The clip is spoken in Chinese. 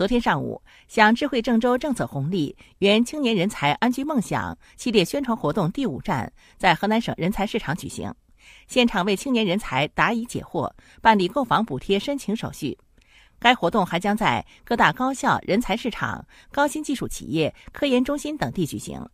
昨天上午，享智慧郑州政策红利，圆青年人才安居梦想系列宣传活动第五站在河南省人才市场举行，现场为青年人才答疑解惑，办理购房补贴申请手续。该活动还将在各大高校、人才市场、高新技术企业、科研中心等地举行。